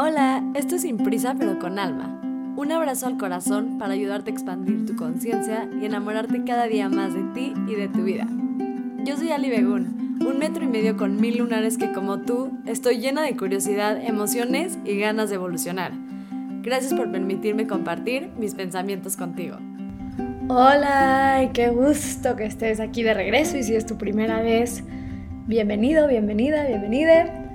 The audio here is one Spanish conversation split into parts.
Hola, esto es Sin Prisa pero con Alma. Un abrazo al corazón para ayudarte a expandir tu conciencia y enamorarte cada día más de ti y de tu vida. Yo soy Ali Begun, un metro y medio con mil lunares que como tú estoy llena de curiosidad, emociones y ganas de evolucionar. Gracias por permitirme compartir mis pensamientos contigo. Hola, qué gusto que estés aquí de regreso y si es tu primera vez, bienvenido, bienvenida, bienvenida.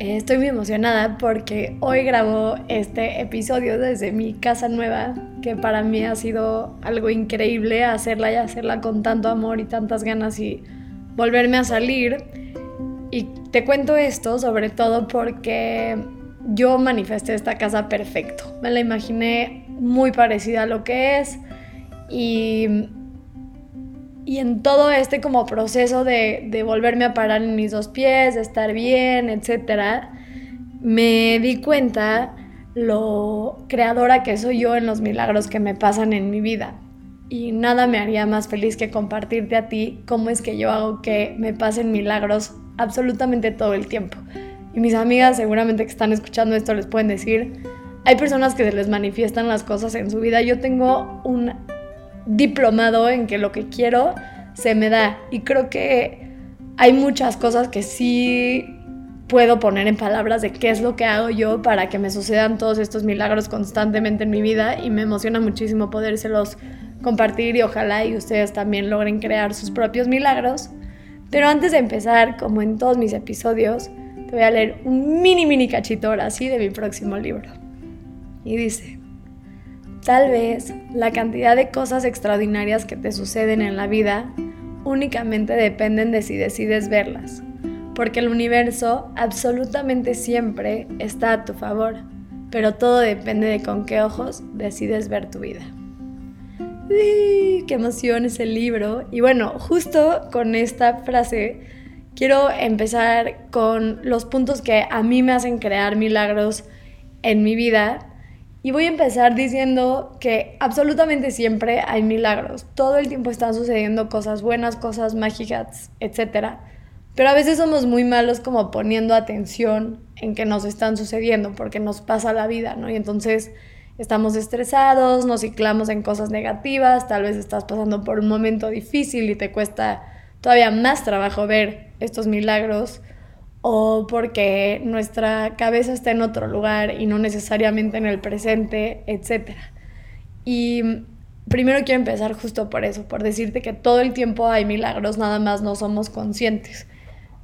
Eh, estoy muy emocionada porque hoy grabo este episodio desde mi casa nueva, que para mí ha sido algo increíble hacerla y hacerla con tanto amor y tantas ganas y volverme a salir. Y te cuento esto sobre todo porque yo manifesté esta casa perfecto. Me la imaginé muy parecida a lo que es y y en todo este como proceso de, volverme a parar en mis dos pies, de estar bien, etc., me di cuenta lo creadora que soy yo en los milagros que me pasan en mi vida. Y nada me haría más feliz que compartirte a ti cómo es que yo hago que me pasen milagros absolutamente todo el tiempo. Y mis amigas seguramente que están escuchando esto les pueden decir, hay personas que se les manifiestan las cosas en su vida. Yo tengo un diplomado en que lo que quiero se me da. Y creo que hay muchas cosas que sí puedo poner en palabras de qué es lo que hago yo para que me sucedan todos estos milagros constantemente en mi vida y me emociona muchísimo podérselos compartir y ojalá y ustedes también logren crear sus propios milagros. Pero antes de empezar, como en todos mis episodios, te voy a leer un mini mini cachito ahora sí de mi próximo libro. Y dice, Tal vez la cantidad de cosas extraordinarias que te suceden en la vida únicamente dependen de si decides verlas, porque el universo absolutamente siempre está a tu favor, pero todo depende de con qué ojos decides ver tu vida. ¡Qué emoción ese libro! Y bueno, justo con esta frase quiero empezar con los puntos que a mí me hacen crear milagros en mi vida y voy a empezar diciendo que absolutamente siempre hay milagros. Todo el tiempo están sucediendo cosas buenas, cosas mágicas, etc. Pero a veces somos muy malos como poniendo atención en que nos están sucediendo porque nos pasa la vida, ¿no? Y entonces estamos estresados, nos ciclamos en cosas negativas, tal vez estás pasando por un momento difícil y te cuesta todavía más trabajo ver estos milagros o porque nuestra cabeza está en otro lugar y no necesariamente en el presente, etc. Y primero quiero empezar justo por eso, por decirte que todo el tiempo hay milagros, nada más no somos conscientes.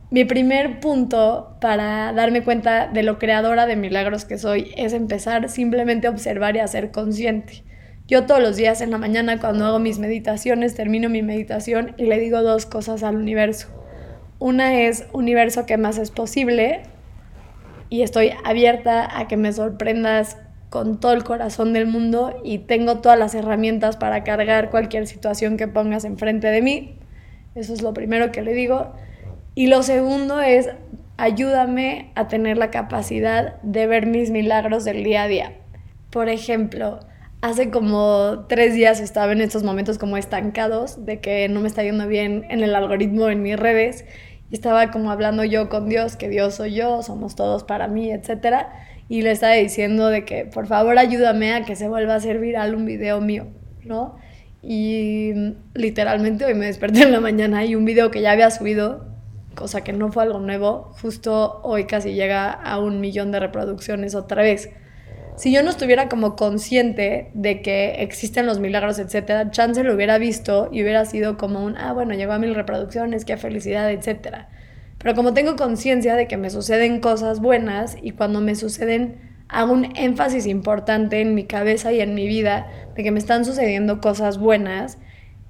Mi primer punto para darme cuenta de lo creadora de milagros que soy es empezar simplemente a observar y a ser consciente. Yo todos los días en la mañana cuando hago mis meditaciones termino mi meditación y le digo dos cosas al universo. Una es universo que más es posible y estoy abierta a que me sorprendas con todo el corazón del mundo y tengo todas las herramientas para cargar cualquier situación que pongas enfrente de mí. Eso es lo primero que le digo. Y lo segundo es, ayúdame a tener la capacidad de ver mis milagros del día a día. Por ejemplo, hace como tres días estaba en estos momentos como estancados de que no me está yendo bien en el algoritmo en mis redes estaba como hablando yo con Dios, que Dios soy yo, somos todos para mí, etc. Y le estaba diciendo de que por favor ayúdame a que se vuelva a hacer viral un video mío, ¿no? Y literalmente hoy me desperté en la mañana y un video que ya había subido, cosa que no fue algo nuevo, justo hoy casi llega a un millón de reproducciones otra vez si yo no estuviera como consciente de que existen los milagros, etcétera, chance lo hubiera visto y hubiera sido como un, ah, bueno, llegó a mil reproducciones, qué felicidad, etcétera. Pero como tengo conciencia de que me suceden cosas buenas y cuando me suceden hago un énfasis importante en mi cabeza y en mi vida de que me están sucediendo cosas buenas,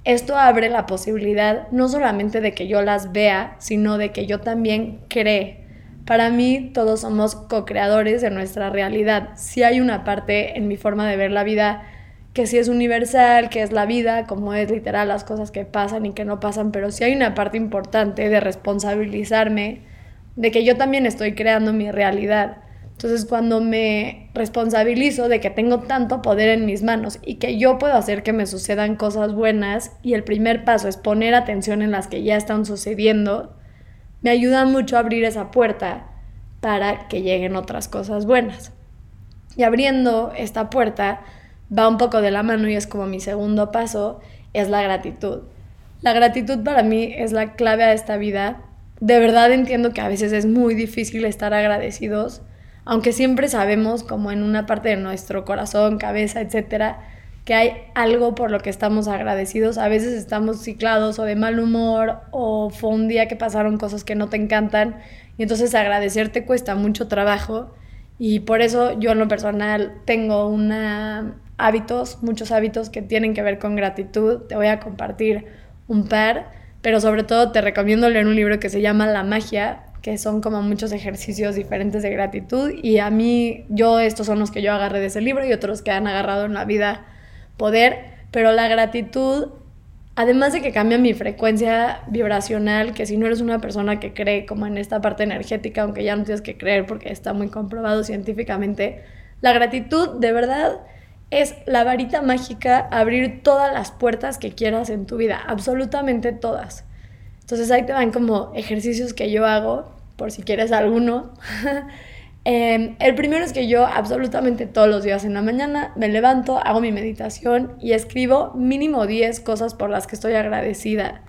esto abre la posibilidad no solamente de que yo las vea, sino de que yo también cree para mí todos somos co-creadores de nuestra realidad. Si hay una parte en mi forma de ver la vida que sí es universal, que es la vida, como es literal las cosas que pasan y que no pasan, pero sí hay una parte importante de responsabilizarme de que yo también estoy creando mi realidad. Entonces cuando me responsabilizo de que tengo tanto poder en mis manos y que yo puedo hacer que me sucedan cosas buenas y el primer paso es poner atención en las que ya están sucediendo, me ayuda mucho a abrir esa puerta para que lleguen otras cosas buenas. Y abriendo esta puerta va un poco de la mano y es como mi segundo paso, es la gratitud. La gratitud para mí es la clave a esta vida. De verdad entiendo que a veces es muy difícil estar agradecidos, aunque siempre sabemos como en una parte de nuestro corazón, cabeza, etcétera, que hay algo por lo que estamos agradecidos. A veces estamos ciclados o de mal humor o fue un día que pasaron cosas que no te encantan y entonces agradecerte cuesta mucho trabajo y por eso yo en lo personal tengo una hábitos, muchos hábitos que tienen que ver con gratitud. Te voy a compartir un par, pero sobre todo te recomiendo leer un libro que se llama La magia, que son como muchos ejercicios diferentes de gratitud y a mí yo estos son los que yo agarré de ese libro y otros que han agarrado en la vida poder, pero la gratitud, además de que cambia mi frecuencia vibracional, que si no eres una persona que cree como en esta parte energética, aunque ya no tienes que creer porque está muy comprobado científicamente, la gratitud de verdad es la varita mágica, abrir todas las puertas que quieras en tu vida, absolutamente todas. Entonces ahí te van como ejercicios que yo hago, por si quieres alguno. Em, el primero es que yo absolutamente todos los días en la mañana me levanto, hago mi meditación y escribo mínimo 10 cosas por las que estoy agradecida.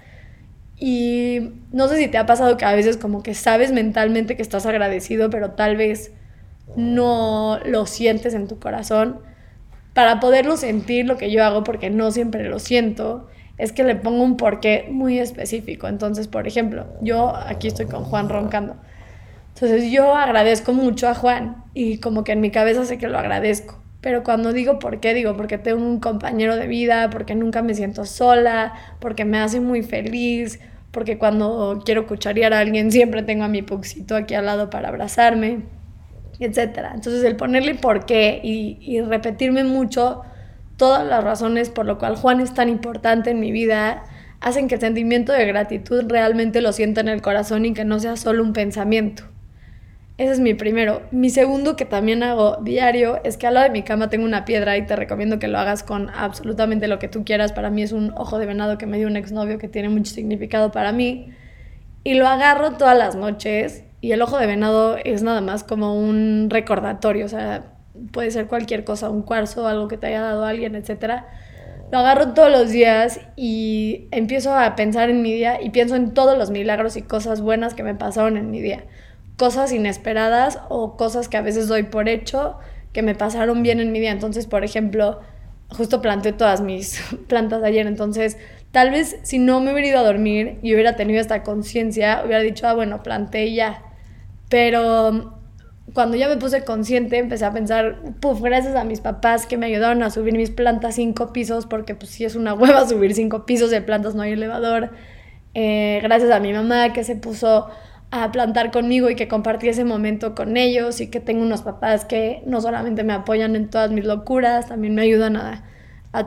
Y no sé si te ha pasado que a veces como que sabes mentalmente que estás agradecido, pero tal vez no lo sientes en tu corazón. Para poderlo sentir, lo que yo hago, porque no siempre lo siento, es que le pongo un porqué muy específico. Entonces, por ejemplo, yo aquí estoy con Juan roncando. Entonces yo agradezco mucho a Juan y como que en mi cabeza sé que lo agradezco. Pero cuando digo por qué, digo porque tengo un compañero de vida, porque nunca me siento sola, porque me hace muy feliz, porque cuando quiero cucharear a alguien siempre tengo a mi puxito aquí al lado para abrazarme, etc. Entonces el ponerle por qué y, y repetirme mucho todas las razones por lo cual Juan es tan importante en mi vida hacen que el sentimiento de gratitud realmente lo sienta en el corazón y que no sea solo un pensamiento. Ese es mi primero. Mi segundo, que también hago diario, es que al lado de mi cama tengo una piedra y te recomiendo que lo hagas con absolutamente lo que tú quieras. Para mí es un ojo de venado que me dio un exnovio que tiene mucho significado para mí. Y lo agarro todas las noches. Y el ojo de venado es nada más como un recordatorio. O sea, puede ser cualquier cosa, un cuarzo, algo que te haya dado alguien, etc. Lo agarro todos los días y empiezo a pensar en mi día y pienso en todos los milagros y cosas buenas que me pasaron en mi día cosas inesperadas o cosas que a veces doy por hecho que me pasaron bien en mi día. Entonces, por ejemplo, justo planté todas mis plantas ayer, entonces tal vez si no me hubiera ido a dormir y hubiera tenido esta conciencia, hubiera dicho, ah, bueno, planté ya. Pero cuando ya me puse consciente, empecé a pensar, puf, gracias a mis papás que me ayudaron a subir mis plantas cinco pisos, porque pues sí es una hueva subir cinco pisos de plantas, no hay elevador. Eh, gracias a mi mamá que se puso a plantar conmigo y que compartí ese momento con ellos y que tengo unos papás que no solamente me apoyan en todas mis locuras, también me ayudan a,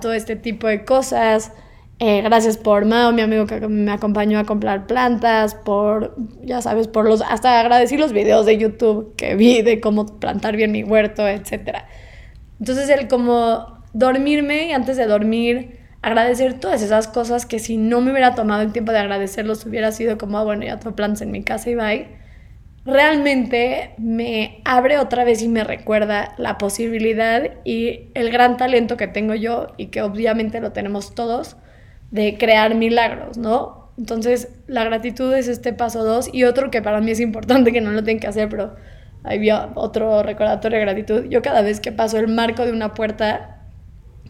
todo este tipo de cosas. Eh, gracias por Mao, mi amigo que me acompañó a comprar plantas, por, ya sabes, por los, hasta agradecí los videos de YouTube que vi de cómo plantar bien mi huerto, etc. Entonces el como dormirme y antes de dormir agradecer todas esas cosas que si no me hubiera tomado el tiempo de agradecerlos hubiera sido como, ah, bueno, ya tengo en mi casa y bye. Realmente me abre otra vez y me recuerda la posibilidad y el gran talento que tengo yo y que obviamente lo tenemos todos de crear milagros, ¿no? Entonces, la gratitud es este paso dos y otro que para mí es importante que no lo tengo que hacer, pero había otro recordatorio de gratitud. Yo cada vez que paso el marco de una puerta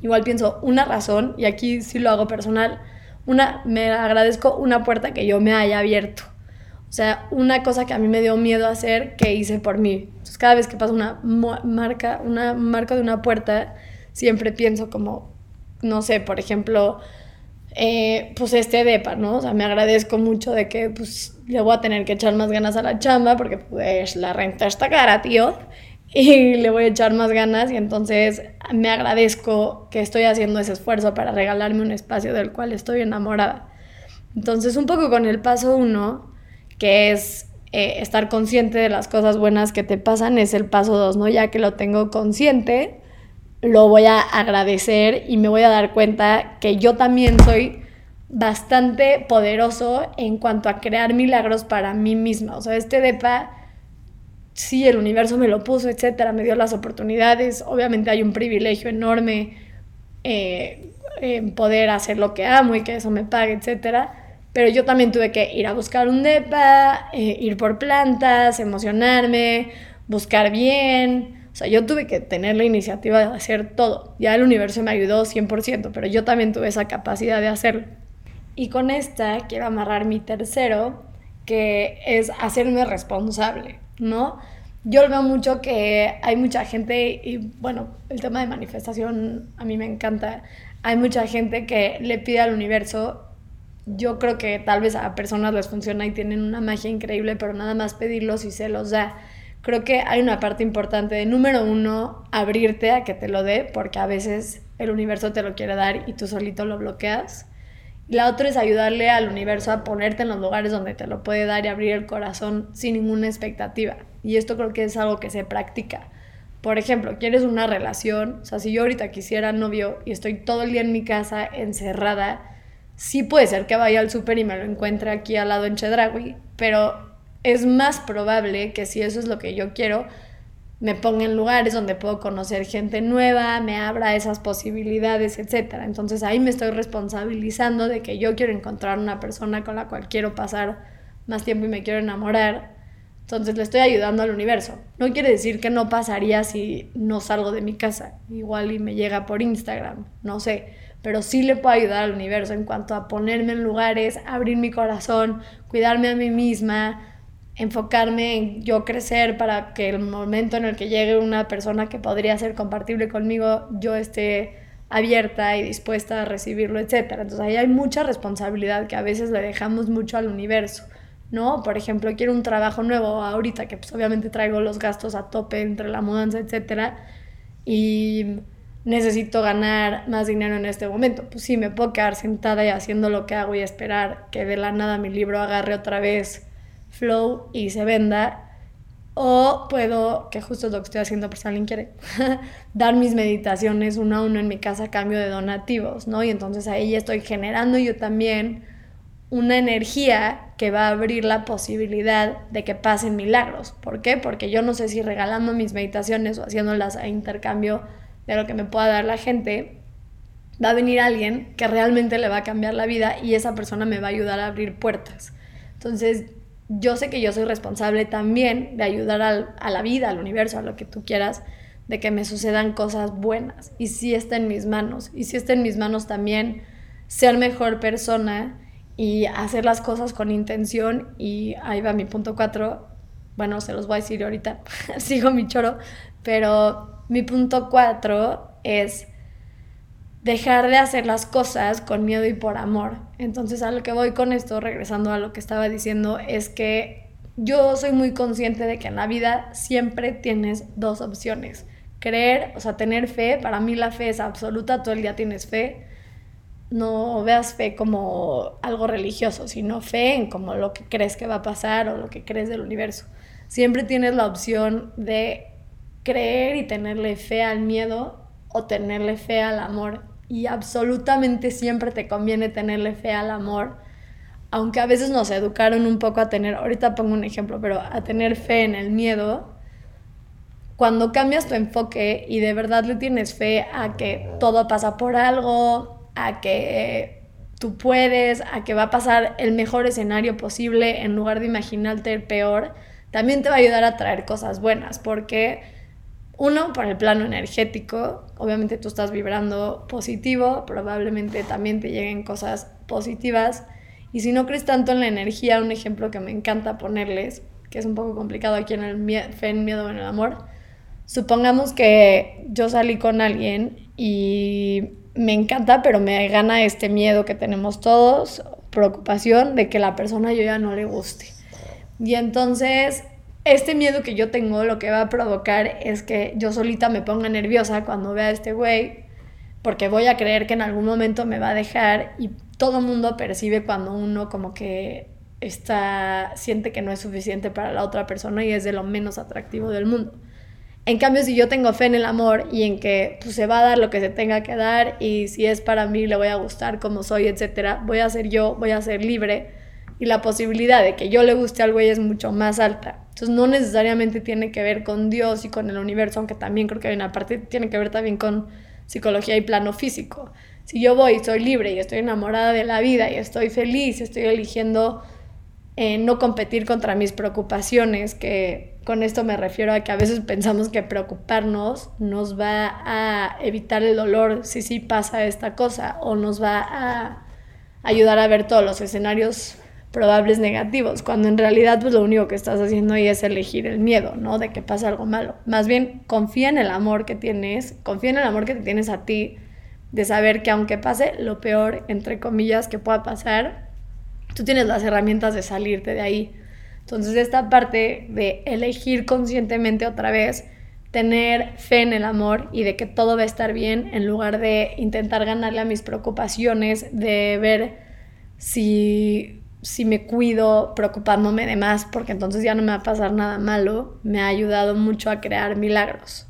Igual pienso, una razón, y aquí sí lo hago personal, una, me agradezco una puerta que yo me haya abierto. O sea, una cosa que a mí me dio miedo hacer que hice por mí. Entonces, cada vez que paso una marca, una marca de una puerta, siempre pienso como, no sé, por ejemplo, eh, pues este depa, ¿no? O sea, me agradezco mucho de que pues le voy a tener que echar más ganas a la chamba porque pues la renta está cara, tío y le voy a echar más ganas y entonces me agradezco que estoy haciendo ese esfuerzo para regalarme un espacio del cual estoy enamorada. Entonces un poco con el paso uno, que es eh, estar consciente de las cosas buenas que te pasan, es el paso dos, ¿no? Ya que lo tengo consciente, lo voy a agradecer y me voy a dar cuenta que yo también soy bastante poderoso en cuanto a crear milagros para mí misma. O sea, este depa sí, el universo me lo puso, etcétera, me dio las oportunidades. Obviamente hay un privilegio enorme eh, en poder hacer lo que amo y que eso me pague, etcétera. Pero yo también tuve que ir a buscar un DEPA, eh, ir por plantas, emocionarme, buscar bien. O sea, yo tuve que tener la iniciativa de hacer todo. Ya el universo me ayudó 100%, pero yo también tuve esa capacidad de hacerlo. Y con esta quiero amarrar mi tercero, que es hacerme responsable. ¿No? Yo veo mucho que hay mucha gente, y bueno, el tema de manifestación a mí me encanta, hay mucha gente que le pide al universo, yo creo que tal vez a personas les funciona y tienen una magia increíble, pero nada más pedirlos y se los da. Creo que hay una parte importante de, número uno, abrirte a que te lo dé, porque a veces el universo te lo quiere dar y tú solito lo bloqueas. La otra es ayudarle al universo a ponerte en los lugares donde te lo puede dar y abrir el corazón sin ninguna expectativa. Y esto creo que es algo que se practica. Por ejemplo, quieres una relación, o sea, si yo ahorita quisiera novio y estoy todo el día en mi casa encerrada, sí puede ser que vaya al súper y me lo encuentre aquí al lado en Chedragui, pero es más probable que si eso es lo que yo quiero, me ponga en lugares donde puedo conocer gente nueva, me abra esas posibilidades, etc. Entonces ahí me estoy responsabilizando de que yo quiero encontrar una persona con la cual quiero pasar más tiempo y me quiero enamorar. Entonces le estoy ayudando al universo. No quiere decir que no pasaría si no salgo de mi casa, igual y me llega por Instagram, no sé, pero sí le puedo ayudar al universo en cuanto a ponerme en lugares, abrir mi corazón, cuidarme a mí misma, enfocarme en yo crecer para que el momento en el que llegue una persona que podría ser compartible conmigo, yo esté abierta y dispuesta a recibirlo, etc. Entonces ahí hay mucha responsabilidad que a veces le dejamos mucho al universo, ¿no? Por ejemplo, quiero un trabajo nuevo ahorita que pues obviamente traigo los gastos a tope entre la mudanza, etc. Y necesito ganar más dinero en este momento. Pues sí, me puedo quedar sentada y haciendo lo que hago y esperar que de la nada mi libro agarre otra vez flow y se venda. O puedo, que justo es lo que estoy haciendo por si alguien quiere, dar mis meditaciones uno a uno en mi casa a cambio de donativos, ¿no? Y entonces ahí estoy generando yo también una energía que va a abrir la posibilidad de que pasen milagros. ¿Por qué? Porque yo no sé si regalando mis meditaciones o haciéndolas a intercambio de lo que me pueda dar la gente, va a venir alguien que realmente le va a cambiar la vida y esa persona me va a ayudar a abrir puertas. Entonces, yo sé que yo soy responsable también de ayudar a la vida, al universo, a lo que tú quieras, de que me sucedan cosas buenas. Y si está en mis manos. Y si está en mis manos también ser mejor persona y hacer las cosas con intención. Y ahí va mi punto cuatro. Bueno, se los voy a decir ahorita. Sigo mi choro. Pero mi punto cuatro es dejar de hacer las cosas con miedo y por amor. Entonces a lo que voy con esto, regresando a lo que estaba diciendo, es que yo soy muy consciente de que en la vida siempre tienes dos opciones. Creer, o sea, tener fe, para mí la fe es absoluta, todo el día tienes fe. No veas fe como algo religioso, sino fe en como lo que crees que va a pasar o lo que crees del universo. Siempre tienes la opción de creer y tenerle fe al miedo o tenerle fe al amor y absolutamente siempre te conviene tenerle fe al amor, aunque a veces nos educaron un poco a tener, ahorita pongo un ejemplo, pero a tener fe en el miedo, cuando cambias tu enfoque y de verdad le tienes fe a que todo pasa por algo, a que tú puedes, a que va a pasar el mejor escenario posible en lugar de imaginarte el peor, también te va a ayudar a traer cosas buenas, porque uno, por el plano energético, obviamente tú estás vibrando positivo, probablemente también te lleguen cosas positivas. Y si no crees tanto en la energía, un ejemplo que me encanta ponerles, que es un poco complicado aquí en el fe, en miedo, en el amor. Supongamos que yo salí con alguien y me encanta, pero me gana este miedo que tenemos todos, preocupación de que la persona yo ya no le guste. Y entonces este miedo que yo tengo lo que va a provocar es que yo solita me ponga nerviosa cuando vea a este güey, porque voy a creer que en algún momento me va a dejar y todo mundo percibe cuando uno como que está siente que no es suficiente para la otra persona y es de lo menos atractivo del mundo. En cambio, si yo tengo fe en el amor y en que pues, se va a dar lo que se tenga que dar y si es para mí le voy a gustar como soy, etcétera, voy a ser yo, voy a ser libre y la posibilidad de que yo le guste al güey es mucho más alta. Entonces no necesariamente tiene que ver con Dios y con el universo, aunque también creo que hay una parte, tiene que ver también con psicología y plano físico. Si yo voy, soy libre y estoy enamorada de la vida y estoy feliz, estoy eligiendo eh, no competir contra mis preocupaciones, que con esto me refiero a que a veces pensamos que preocuparnos nos va a evitar el dolor si sí pasa esta cosa o nos va a ayudar a ver todos los escenarios probables negativos, cuando en realidad pues lo único que estás haciendo ahí es elegir el miedo, ¿no? De que pase algo malo. Más bien confía en el amor que tienes, confía en el amor que te tienes a ti, de saber que aunque pase lo peor, entre comillas, que pueda pasar, tú tienes las herramientas de salirte de ahí. Entonces esta parte de elegir conscientemente otra vez, tener fe en el amor y de que todo va a estar bien en lugar de intentar ganarle a mis preocupaciones, de ver si, si me cuido preocupándome de más, porque entonces ya no me va a pasar nada malo, me ha ayudado mucho a crear milagros.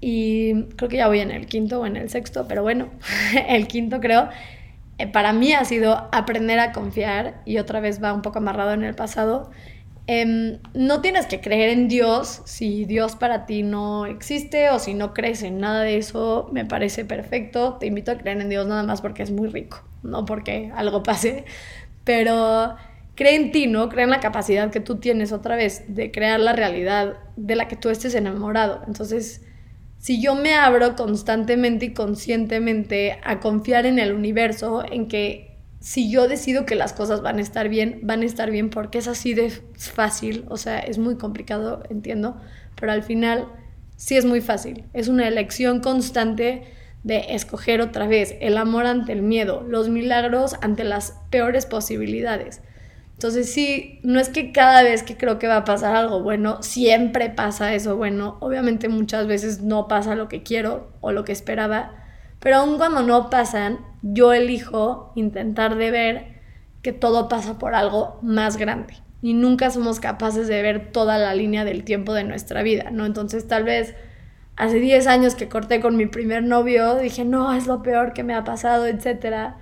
Y creo que ya voy en el quinto o en el sexto, pero bueno, el quinto creo eh, para mí ha sido aprender a confiar, y otra vez va un poco amarrado en el pasado. Em, no tienes que creer en Dios si Dios para ti no existe o si no crees en nada de eso, me parece perfecto. Te invito a creer en Dios nada más porque es muy rico, no porque algo pase, pero cree en ti, ¿no? Cree en la capacidad que tú tienes otra vez de crear la realidad de la que tú estés enamorado. Entonces, si yo me abro constantemente y conscientemente a confiar en el universo, en que si yo decido que las cosas van a estar bien, van a estar bien porque es así de fácil, o sea, es muy complicado, entiendo, pero al final sí es muy fácil. Es una elección constante de escoger otra vez el amor ante el miedo, los milagros ante las peores posibilidades. Entonces sí, no es que cada vez que creo que va a pasar algo bueno, siempre pasa eso bueno. Obviamente muchas veces no pasa lo que quiero o lo que esperaba, pero aun cuando no pasan, yo elijo intentar de ver que todo pasa por algo más grande. Y nunca somos capaces de ver toda la línea del tiempo de nuestra vida, ¿no? Entonces tal vez hace 10 años que corté con mi primer novio, dije, no, es lo peor que me ha pasado, etcétera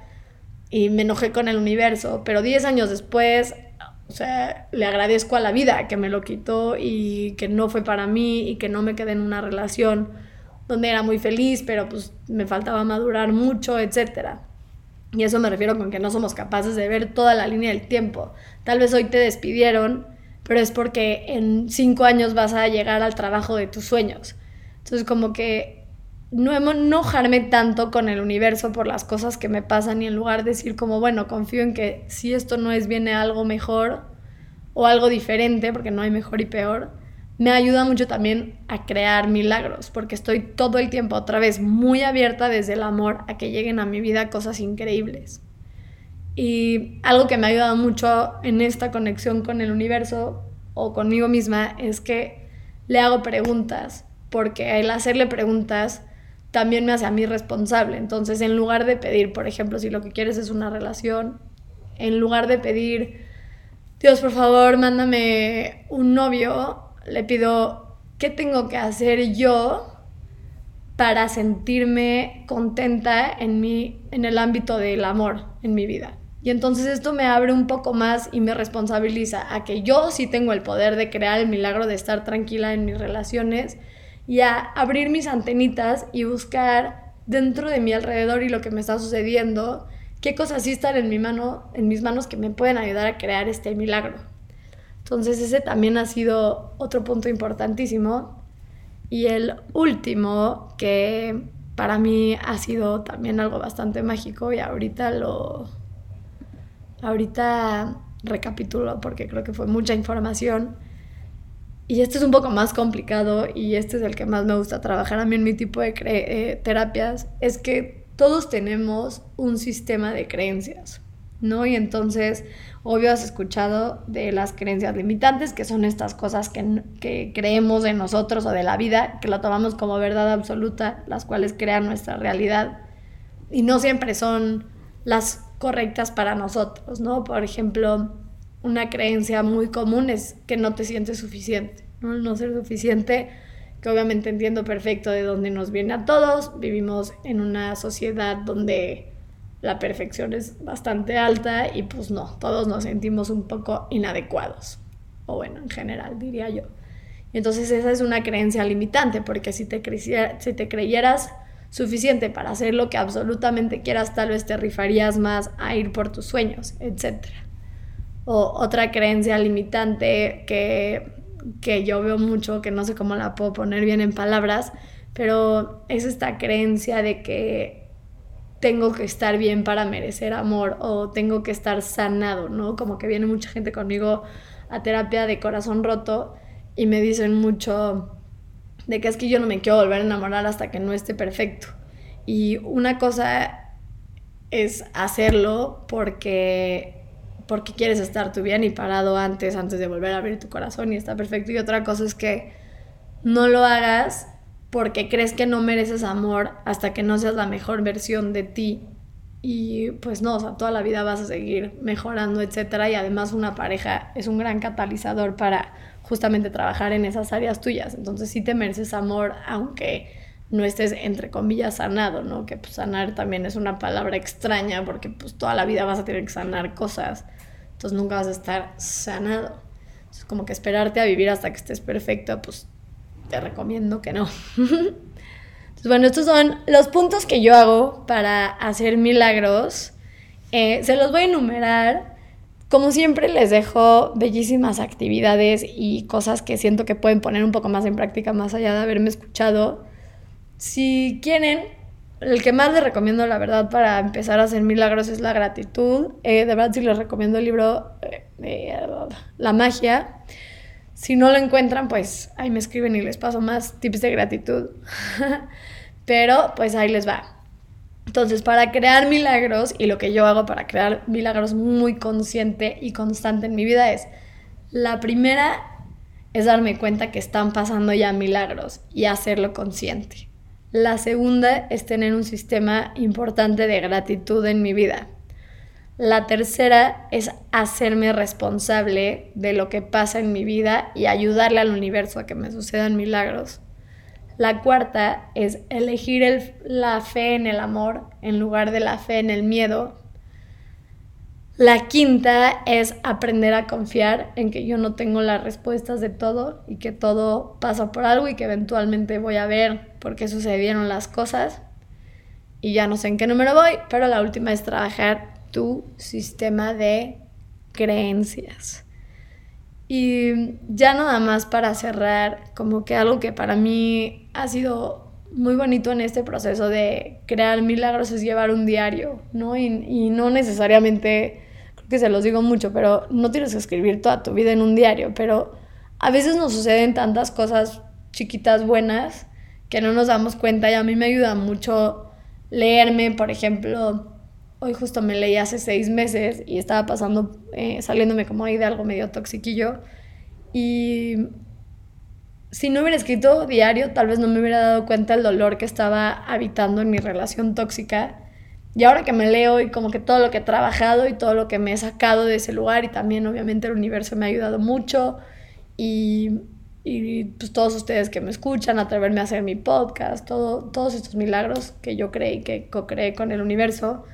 y me enojé con el universo, pero 10 años después, o sea, le agradezco a la vida que me lo quitó y que no fue para mí y que no me quedé en una relación donde era muy feliz, pero pues me faltaba madurar mucho, etc. Y eso me refiero con que no somos capaces de ver toda la línea del tiempo. Tal vez hoy te despidieron, pero es porque en cinco años vas a llegar al trabajo de tus sueños. Entonces como que no enojarme tanto con el universo por las cosas que me pasan y en lugar de decir como, bueno, confío en que si esto no es, viene algo mejor o algo diferente, porque no hay mejor y peor, me ayuda mucho también a crear milagros, porque estoy todo el tiempo otra vez muy abierta desde el amor a que lleguen a mi vida cosas increíbles. Y algo que me ha ayudado mucho en esta conexión con el universo o conmigo misma es que le hago preguntas, porque el hacerle preguntas también me hace a mí responsable. Entonces, en lugar de pedir, por ejemplo, si lo que quieres es una relación, en lugar de pedir, Dios, por favor, mándame un novio, le pido, ¿qué tengo que hacer yo para sentirme contenta en, mi, en el ámbito del amor en mi vida? Y entonces esto me abre un poco más y me responsabiliza a que yo sí tengo el poder de crear el milagro de estar tranquila en mis relaciones y a abrir mis antenitas y buscar dentro de mi alrededor y lo que me está sucediendo, qué cosas sí están en mi mano, en mis manos que me pueden ayudar a crear este milagro. Entonces ese también ha sido otro punto importantísimo. Y el último, que para mí ha sido también algo bastante mágico y ahorita lo... Ahorita recapitulo porque creo que fue mucha información y este es un poco más complicado y este es el que más me gusta trabajar a mí en mi tipo de eh, terapias, es que todos tenemos un sistema de creencias, ¿no? Y entonces, obvio has escuchado de las creencias limitantes, que son estas cosas que, que creemos de nosotros o de la vida, que lo tomamos como verdad absoluta, las cuales crean nuestra realidad y no siempre son las correctas para nosotros, ¿no? Por ejemplo, una creencia muy común es que no te sientes suficiente, ¿no? ser suficiente, que obviamente entiendo perfecto de dónde nos viene a todos, vivimos en una sociedad donde la perfección es bastante alta y pues no, todos nos sentimos un poco inadecuados. O bueno, en general diría yo. Y entonces esa es una creencia limitante, porque si te, si te creyeras suficiente para hacer lo que absolutamente quieras, tal vez te rifarías más a ir por tus sueños, etc. O otra creencia limitante que, que yo veo mucho, que no sé cómo la puedo poner bien en palabras, pero es esta creencia de que tengo que estar bien para merecer amor o tengo que estar sanado, ¿no? Como que viene mucha gente conmigo a terapia de corazón roto y me dicen mucho de que es que yo no me quiero volver a enamorar hasta que no esté perfecto. Y una cosa es hacerlo porque porque quieres estar tú bien y parado antes antes de volver a abrir tu corazón y está perfecto y otra cosa es que no lo hagas porque crees que no mereces amor hasta que no seas la mejor versión de ti. Y pues no, o sea, toda la vida vas a seguir mejorando, etcétera. Y además una pareja es un gran catalizador para justamente trabajar en esas áreas tuyas. Entonces sí te mereces amor, aunque no estés entre comillas sanado, ¿no? Que pues sanar también es una palabra extraña porque pues toda la vida vas a tener que sanar cosas. Entonces nunca vas a estar sanado. Es como que esperarte a vivir hasta que estés perfecto, pues te recomiendo que no. Entonces, bueno, estos son los puntos que yo hago para hacer milagros. Eh, se los voy a enumerar. Como siempre les dejo bellísimas actividades y cosas que siento que pueden poner un poco más en práctica más allá de haberme escuchado. Si quieren, el que más les recomiendo, la verdad, para empezar a hacer milagros es la gratitud. Eh, de verdad, sí les recomiendo el libro eh, La magia. Si no lo encuentran, pues ahí me escriben y les paso más tips de gratitud. Pero pues ahí les va. Entonces, para crear milagros, y lo que yo hago para crear milagros muy consciente y constante en mi vida es, la primera es darme cuenta que están pasando ya milagros y hacerlo consciente. La segunda es tener un sistema importante de gratitud en mi vida. La tercera es hacerme responsable de lo que pasa en mi vida y ayudarle al universo a que me sucedan milagros. La cuarta es elegir la fe en el amor en lugar de la fe en el miedo. La quinta es aprender a confiar en que yo no tengo las respuestas de todo y que todo pasa por algo y que eventualmente voy a ver por qué sucedieron las cosas. Y ya no sé en qué número voy, pero la última es trabajar tu sistema de creencias. Y ya nada más para cerrar, como que algo que para mí ha sido muy bonito en este proceso de crear milagros es llevar un diario, ¿no? Y, no necesariamente, que se los digo mucho, pero no tienes que escribir toda tu vida en un diario, pero a veces nos suceden tantas cosas chiquitas buenas que no nos damos cuenta y a mí me ayuda mucho leerme, por ejemplo, Hoy justo me leí hace seis meses y estaba pasando, eh, saliéndome como ahí de algo medio toxiquillo. Y si no hubiera escrito diario, tal vez no me hubiera dado cuenta el dolor que estaba habitando en mi relación tóxica. Y ahora que me leo y como que todo lo que he trabajado y todo lo que me he sacado de ese lugar y también obviamente el universo me ha ayudado mucho y, y pues todos ustedes que me escuchan, atreverme a hacer mi podcast, todo, todos estos milagros que yo creí que co-creé con el universo,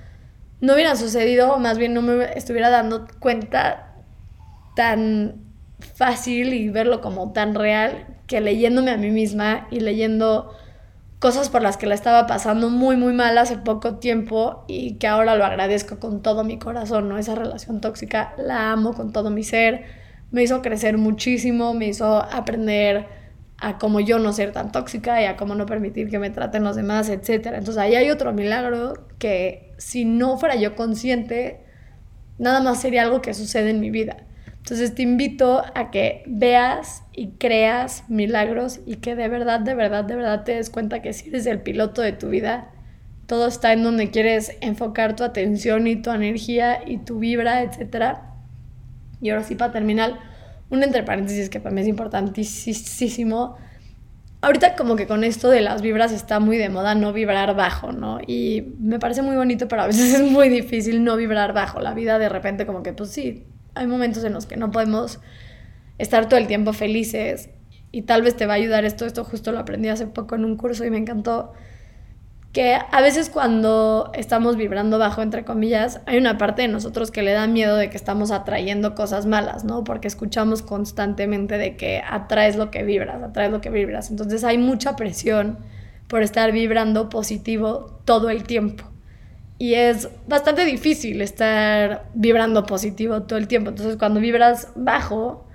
no hubiera sucedido, o más bien no me estuviera dando cuenta tan fácil y verlo como tan real que leyéndome a mí misma y leyendo cosas por las que la estaba pasando muy muy mal hace poco tiempo y que ahora lo agradezco con todo mi corazón, ¿no? Esa relación tóxica la amo con todo mi ser, me hizo crecer muchísimo, me hizo aprender a cómo yo no ser tan tóxica y a cómo no permitir que me traten los demás, etc. Entonces ahí hay otro milagro que si no fuera yo consciente, nada más sería algo que sucede en mi vida. Entonces te invito a que veas y creas milagros y que de verdad, de verdad, de verdad te des cuenta que si eres el piloto de tu vida, todo está en donde quieres enfocar tu atención y tu energía y tu vibra, etc. Y ahora sí, para terminar, un entre paréntesis que para mí es importantísimo. Ahorita como que con esto de las vibras está muy de moda no vibrar bajo, ¿no? Y me parece muy bonito, pero a veces es muy difícil no vibrar bajo. La vida de repente como que pues sí, hay momentos en los que no podemos estar todo el tiempo felices y tal vez te va a ayudar esto, esto justo lo aprendí hace poco en un curso y me encantó que a veces cuando estamos vibrando bajo, entre comillas, hay una parte de nosotros que le da miedo de que estamos atrayendo cosas malas, ¿no? Porque escuchamos constantemente de que atraes lo que vibras, atraes lo que vibras. Entonces hay mucha presión por estar vibrando positivo todo el tiempo. Y es bastante difícil estar vibrando positivo todo el tiempo. Entonces cuando vibras bajo,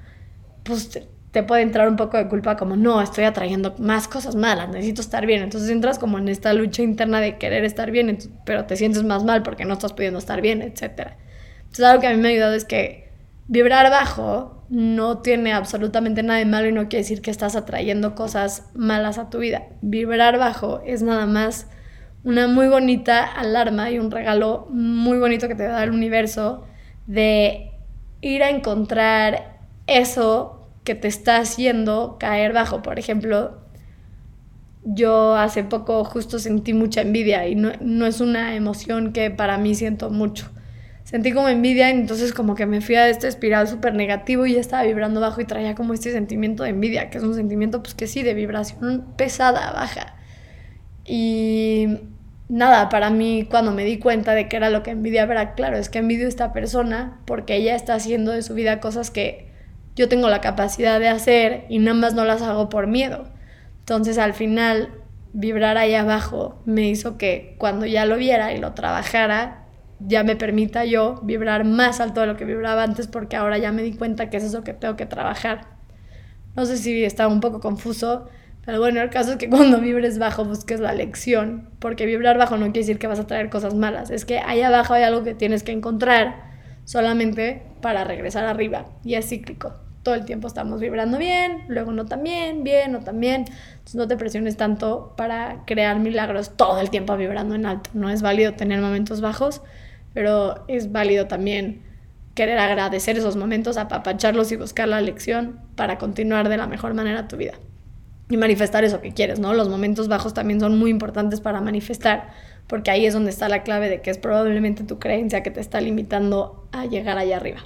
pues te puede entrar un poco de culpa como, no, estoy atrayendo más cosas malas, necesito estar bien. Entonces entras como en esta lucha interna de querer estar bien, pero te sientes más mal porque no estás pudiendo estar bien, etc. Entonces algo que a mí me ha ayudado es que vibrar bajo no tiene absolutamente nada de malo y no quiere decir que estás atrayendo cosas malas a tu vida. Vibrar bajo es nada más una muy bonita alarma y un regalo muy bonito que te da el universo de ir a encontrar eso que te está haciendo caer bajo. Por ejemplo, yo hace poco justo sentí mucha envidia y no, es una emoción que para mí siento mucho. Sentí como envidia entonces como que me fui a este espiral súper negativo y ya estaba vibrando bajo y traía como este sentimiento de envidia, que es un sentimiento pues que sí, de vibración pesada, baja. Y nada, para mí cuando me di cuenta de que era lo que envidia era claro, es que envidio a esta persona porque ella está haciendo de su vida cosas que yo tengo la capacidad de hacer y nada más no las hago por miedo. Entonces al final vibrar ahí abajo me hizo que cuando ya lo viera y lo trabajara, ya me permita yo vibrar más alto de lo que vibraba antes porque ahora ya me di cuenta que es eso que tengo que trabajar. No sé si estaba un poco confuso, pero bueno, el caso es que cuando vibres bajo busques la lección, porque vibrar bajo no quiere decir que vas a traer cosas malas, es que ahí abajo hay algo que tienes que encontrar solamente para regresar arriba y es cíclico todo el tiempo estamos vibrando bien, luego no tan bien, bien, no tan bien. Entonces no te presiones tanto para crear milagros todo el tiempo vibrando en alto. No es válido tener momentos bajos, pero es válido también querer agradecer esos momentos, apapacharlos y buscar la lección para continuar de la mejor manera tu vida. Y manifestar eso que quieres, ¿no? Los momentos bajos también son muy importantes para manifestar, porque ahí es donde está la clave de que es probablemente tu creencia que te está limitando a llegar allá arriba.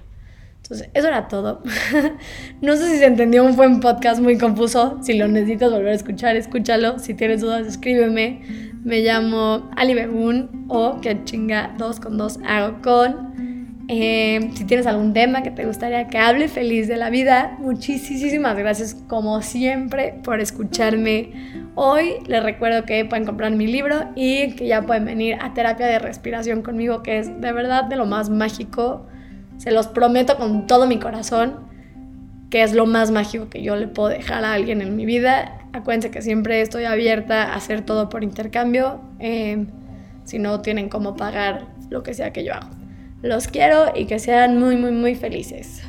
Entonces, eso era todo. no sé si se entendió, un buen podcast muy confuso. Si lo necesitas volver a escuchar, escúchalo. Si tienes dudas, escríbeme. Me llamo Ali Begun o que chinga dos con dos hago con. Eh, si tienes algún tema que te gustaría que hable, feliz de la vida. Muchísimas gracias, como siempre, por escucharme hoy. Les recuerdo que pueden comprar mi libro y que ya pueden venir a terapia de respiración conmigo, que es de verdad de lo más mágico se los prometo con todo mi corazón que es lo más mágico que yo le puedo dejar a alguien en mi vida. Acuérdense que siempre estoy abierta a hacer todo por intercambio, eh, si no tienen cómo pagar lo que sea que yo hago. Los quiero y que sean muy, muy, muy felices.